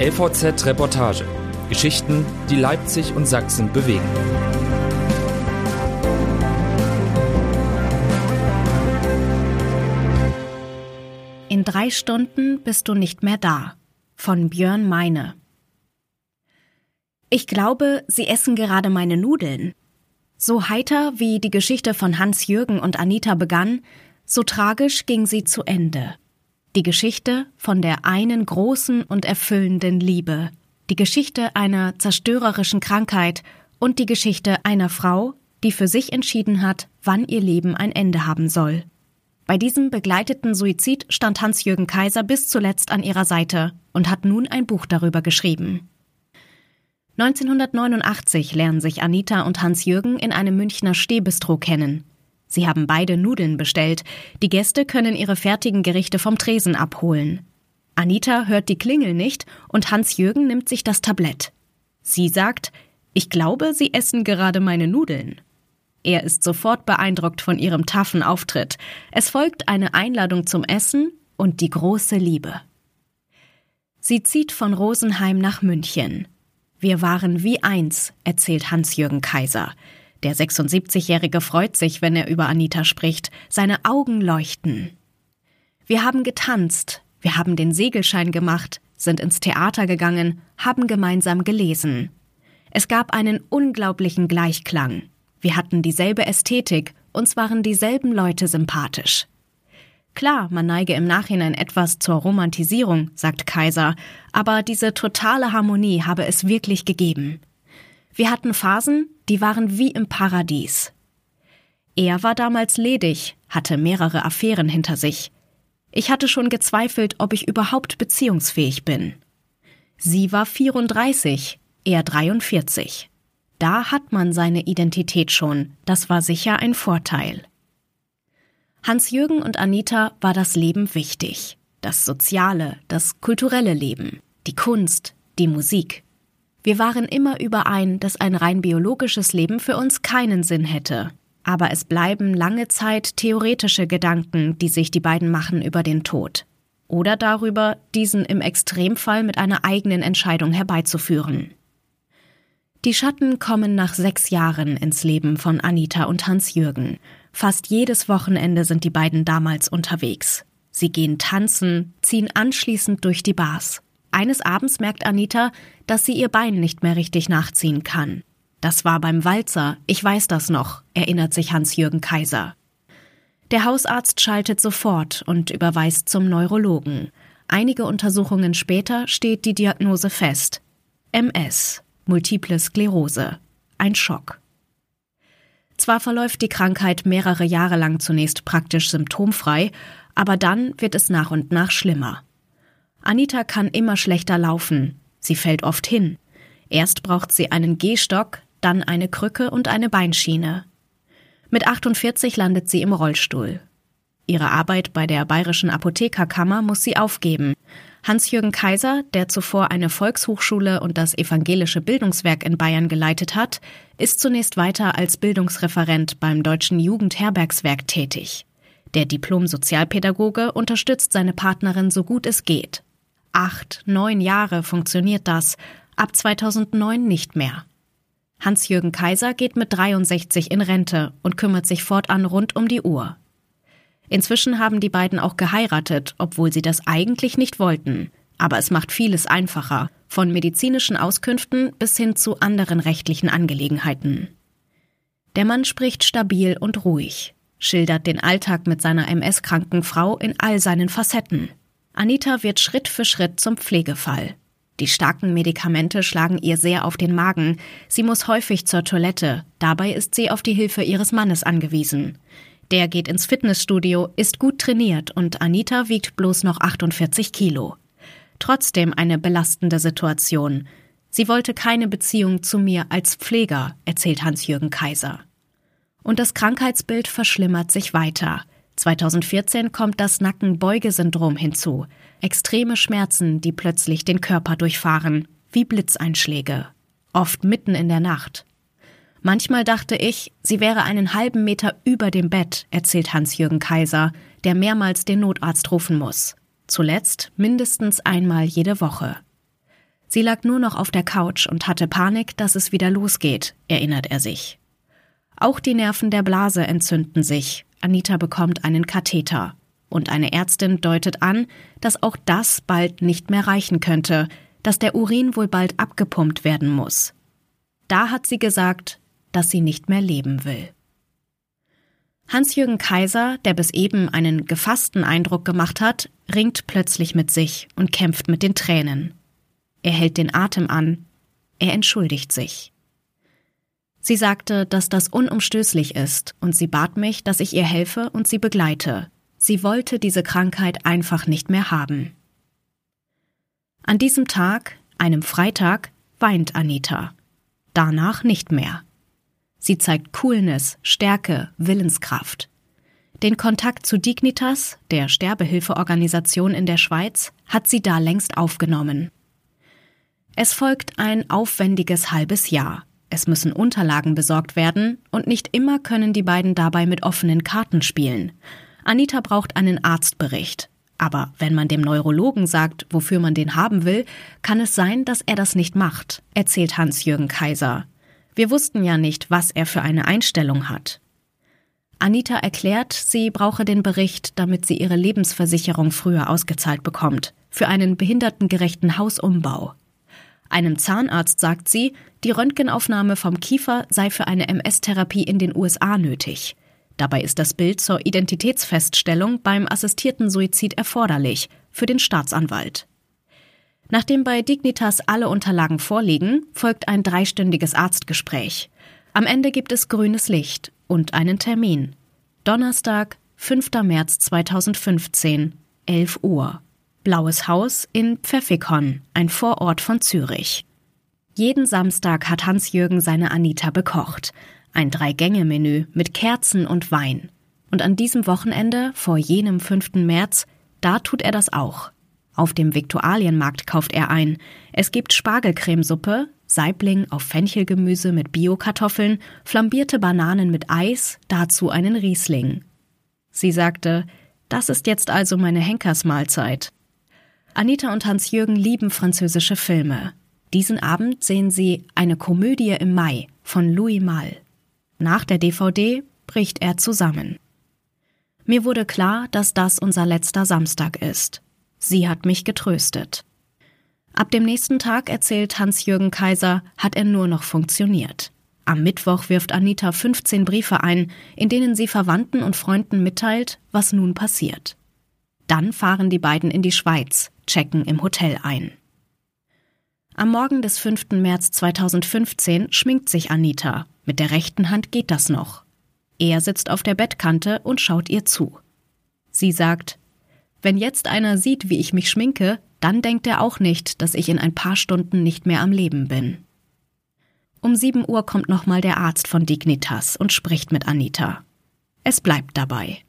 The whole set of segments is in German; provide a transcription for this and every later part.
LVZ Reportage. Geschichten, die Leipzig und Sachsen bewegen. In drei Stunden bist du nicht mehr da. Von Björn Meine. Ich glaube, sie essen gerade meine Nudeln. So heiter wie die Geschichte von Hans Jürgen und Anita begann, so tragisch ging sie zu Ende. Die Geschichte von der einen großen und erfüllenden Liebe. Die Geschichte einer zerstörerischen Krankheit und die Geschichte einer Frau, die für sich entschieden hat, wann ihr Leben ein Ende haben soll. Bei diesem begleiteten Suizid stand Hans-Jürgen Kaiser bis zuletzt an ihrer Seite und hat nun ein Buch darüber geschrieben. 1989 lernen sich Anita und Hans-Jürgen in einem Münchner Stehbistro kennen. Sie haben beide Nudeln bestellt. Die Gäste können ihre fertigen Gerichte vom Tresen abholen. Anita hört die Klingel nicht und Hans-Jürgen nimmt sich das Tablett. Sie sagt, ich glaube, Sie essen gerade meine Nudeln. Er ist sofort beeindruckt von ihrem taffen Auftritt. Es folgt eine Einladung zum Essen und die große Liebe. Sie zieht von Rosenheim nach München. Wir waren wie eins, erzählt Hans-Jürgen Kaiser. Der 76-Jährige freut sich, wenn er über Anita spricht. Seine Augen leuchten. Wir haben getanzt, wir haben den Segelschein gemacht, sind ins Theater gegangen, haben gemeinsam gelesen. Es gab einen unglaublichen Gleichklang. Wir hatten dieselbe Ästhetik, uns waren dieselben Leute sympathisch. Klar, man neige im Nachhinein etwas zur Romantisierung, sagt Kaiser, aber diese totale Harmonie habe es wirklich gegeben. Wir hatten Phasen, die waren wie im Paradies. Er war damals ledig, hatte mehrere Affären hinter sich. Ich hatte schon gezweifelt, ob ich überhaupt beziehungsfähig bin. Sie war 34, er 43. Da hat man seine Identität schon, das war sicher ein Vorteil. Hans-Jürgen und Anita war das Leben wichtig. Das soziale, das kulturelle Leben, die Kunst, die Musik. Wir waren immer überein, dass ein rein biologisches Leben für uns keinen Sinn hätte. Aber es bleiben lange Zeit theoretische Gedanken, die sich die beiden machen über den Tod. Oder darüber, diesen im Extremfall mit einer eigenen Entscheidung herbeizuführen. Die Schatten kommen nach sechs Jahren ins Leben von Anita und Hans-Jürgen. Fast jedes Wochenende sind die beiden damals unterwegs. Sie gehen tanzen, ziehen anschließend durch die Bars. Eines Abends merkt Anita, dass sie ihr Bein nicht mehr richtig nachziehen kann. Das war beim Walzer, ich weiß das noch, erinnert sich Hans-Jürgen Kaiser. Der Hausarzt schaltet sofort und überweist zum Neurologen. Einige Untersuchungen später steht die Diagnose fest. MS. Multiple Sklerose. Ein Schock. Zwar verläuft die Krankheit mehrere Jahre lang zunächst praktisch symptomfrei, aber dann wird es nach und nach schlimmer. Anita kann immer schlechter laufen. Sie fällt oft hin. Erst braucht sie einen Gehstock, dann eine Krücke und eine Beinschiene. Mit 48 landet sie im Rollstuhl. Ihre Arbeit bei der Bayerischen Apothekerkammer muss sie aufgeben. Hans-Jürgen Kaiser, der zuvor eine Volkshochschule und das evangelische Bildungswerk in Bayern geleitet hat, ist zunächst weiter als Bildungsreferent beim Deutschen Jugendherbergswerk tätig. Der Diplom-Sozialpädagoge unterstützt seine Partnerin so gut es geht. Acht, neun Jahre funktioniert das, ab 2009 nicht mehr. Hans-Jürgen Kaiser geht mit 63 in Rente und kümmert sich fortan rund um die Uhr. Inzwischen haben die beiden auch geheiratet, obwohl sie das eigentlich nicht wollten. Aber es macht vieles einfacher, von medizinischen Auskünften bis hin zu anderen rechtlichen Angelegenheiten. Der Mann spricht stabil und ruhig, schildert den Alltag mit seiner MS-kranken Frau in all seinen Facetten. Anita wird Schritt für Schritt zum Pflegefall. Die starken Medikamente schlagen ihr sehr auf den Magen. Sie muss häufig zur Toilette. Dabei ist sie auf die Hilfe ihres Mannes angewiesen. Der geht ins Fitnessstudio, ist gut trainiert und Anita wiegt bloß noch 48 Kilo. Trotzdem eine belastende Situation. Sie wollte keine Beziehung zu mir als Pfleger, erzählt Hans-Jürgen Kaiser. Und das Krankheitsbild verschlimmert sich weiter. 2014 kommt das Nackenbeugesyndrom hinzu. Extreme Schmerzen, die plötzlich den Körper durchfahren, wie Blitzeinschläge. Oft mitten in der Nacht. Manchmal dachte ich, sie wäre einen halben Meter über dem Bett, erzählt Hans-Jürgen Kaiser, der mehrmals den Notarzt rufen muss. Zuletzt mindestens einmal jede Woche. Sie lag nur noch auf der Couch und hatte Panik, dass es wieder losgeht, erinnert er sich. Auch die Nerven der Blase entzünden sich. Anita bekommt einen Katheter. Und eine Ärztin deutet an, dass auch das bald nicht mehr reichen könnte, dass der Urin wohl bald abgepumpt werden muss. Da hat sie gesagt, dass sie nicht mehr leben will. Hans-Jürgen Kaiser, der bis eben einen gefassten Eindruck gemacht hat, ringt plötzlich mit sich und kämpft mit den Tränen. Er hält den Atem an. Er entschuldigt sich. Sie sagte, dass das unumstößlich ist, und sie bat mich, dass ich ihr helfe und sie begleite. Sie wollte diese Krankheit einfach nicht mehr haben. An diesem Tag, einem Freitag, weint Anita. Danach nicht mehr. Sie zeigt Coolness, Stärke, Willenskraft. Den Kontakt zu Dignitas, der Sterbehilfeorganisation in der Schweiz, hat sie da längst aufgenommen. Es folgt ein aufwendiges halbes Jahr. Es müssen Unterlagen besorgt werden und nicht immer können die beiden dabei mit offenen Karten spielen. Anita braucht einen Arztbericht. Aber wenn man dem Neurologen sagt, wofür man den haben will, kann es sein, dass er das nicht macht, erzählt Hans-Jürgen Kaiser. Wir wussten ja nicht, was er für eine Einstellung hat. Anita erklärt, sie brauche den Bericht, damit sie ihre Lebensversicherung früher ausgezahlt bekommt, für einen behindertengerechten Hausumbau. Einem Zahnarzt sagt sie, die Röntgenaufnahme vom Kiefer sei für eine MS-Therapie in den USA nötig. Dabei ist das Bild zur Identitätsfeststellung beim assistierten Suizid erforderlich, für den Staatsanwalt. Nachdem bei Dignitas alle Unterlagen vorliegen, folgt ein dreistündiges Arztgespräch. Am Ende gibt es grünes Licht und einen Termin. Donnerstag, 5. März 2015, 11 Uhr. Blaues Haus in Pfeffikon, ein Vorort von Zürich. Jeden Samstag hat Hans-Jürgen seine Anita bekocht. Ein Drei-Gänge-Menü mit Kerzen und Wein. Und an diesem Wochenende, vor jenem 5. März, da tut er das auch. Auf dem Viktualienmarkt kauft er ein. Es gibt Spargelcremesuppe, Saibling auf Fenchelgemüse mit Biokartoffeln, flambierte Bananen mit Eis, dazu einen Riesling. Sie sagte, das ist jetzt also meine Henkersmahlzeit. Anita und Hans-Jürgen lieben französische Filme. Diesen Abend sehen sie Eine Komödie im Mai von Louis Malle. Nach der DVD bricht er zusammen. Mir wurde klar, dass das unser letzter Samstag ist. Sie hat mich getröstet. Ab dem nächsten Tag, erzählt Hans-Jürgen Kaiser, hat er nur noch funktioniert. Am Mittwoch wirft Anita 15 Briefe ein, in denen sie Verwandten und Freunden mitteilt, was nun passiert. Dann fahren die beiden in die Schweiz, checken im Hotel ein. Am Morgen des 5. März 2015 schminkt sich Anita. Mit der rechten Hand geht das noch. Er sitzt auf der Bettkante und schaut ihr zu. Sie sagt, wenn jetzt einer sieht, wie ich mich schminke, dann denkt er auch nicht, dass ich in ein paar Stunden nicht mehr am Leben bin. Um 7 Uhr kommt nochmal der Arzt von Dignitas und spricht mit Anita. Es bleibt dabei.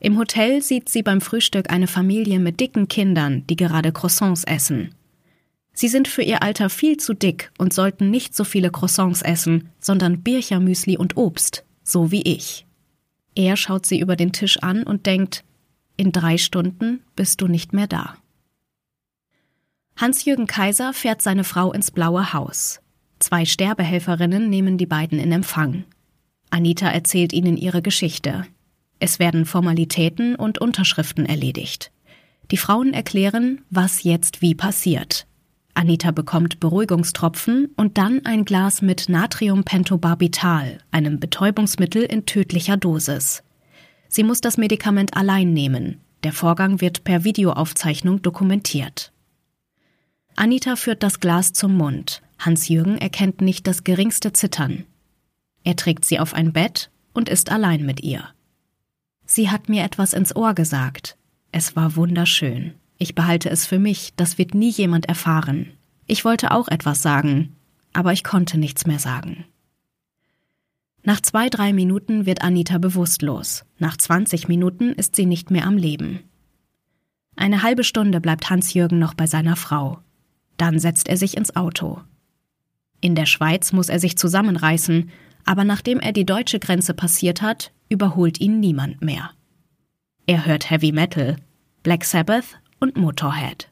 Im Hotel sieht sie beim Frühstück eine Familie mit dicken Kindern, die gerade Croissants essen. Sie sind für ihr Alter viel zu dick und sollten nicht so viele Croissants essen, sondern Birchermüsli und Obst, so wie ich. Er schaut sie über den Tisch an und denkt, in drei Stunden bist du nicht mehr da. Hans-Jürgen Kaiser fährt seine Frau ins blaue Haus. Zwei Sterbehelferinnen nehmen die beiden in Empfang. Anita erzählt ihnen ihre Geschichte. Es werden Formalitäten und Unterschriften erledigt. Die Frauen erklären, was jetzt wie passiert. Anita bekommt Beruhigungstropfen und dann ein Glas mit Natriumpentobarbital, einem Betäubungsmittel in tödlicher Dosis. Sie muss das Medikament allein nehmen. Der Vorgang wird per Videoaufzeichnung dokumentiert. Anita führt das Glas zum Mund. Hans-Jürgen erkennt nicht das geringste Zittern. Er trägt sie auf ein Bett und ist allein mit ihr. Sie hat mir etwas ins Ohr gesagt. Es war wunderschön. Ich behalte es für mich, das wird nie jemand erfahren. Ich wollte auch etwas sagen, aber ich konnte nichts mehr sagen. Nach zwei, drei Minuten wird Anita bewusstlos. Nach 20 Minuten ist sie nicht mehr am Leben. Eine halbe Stunde bleibt Hans-Jürgen noch bei seiner Frau. Dann setzt er sich ins Auto. In der Schweiz muss er sich zusammenreißen, aber nachdem er die deutsche Grenze passiert hat, überholt ihn niemand mehr. Er hört Heavy Metal, Black Sabbath und Motorhead.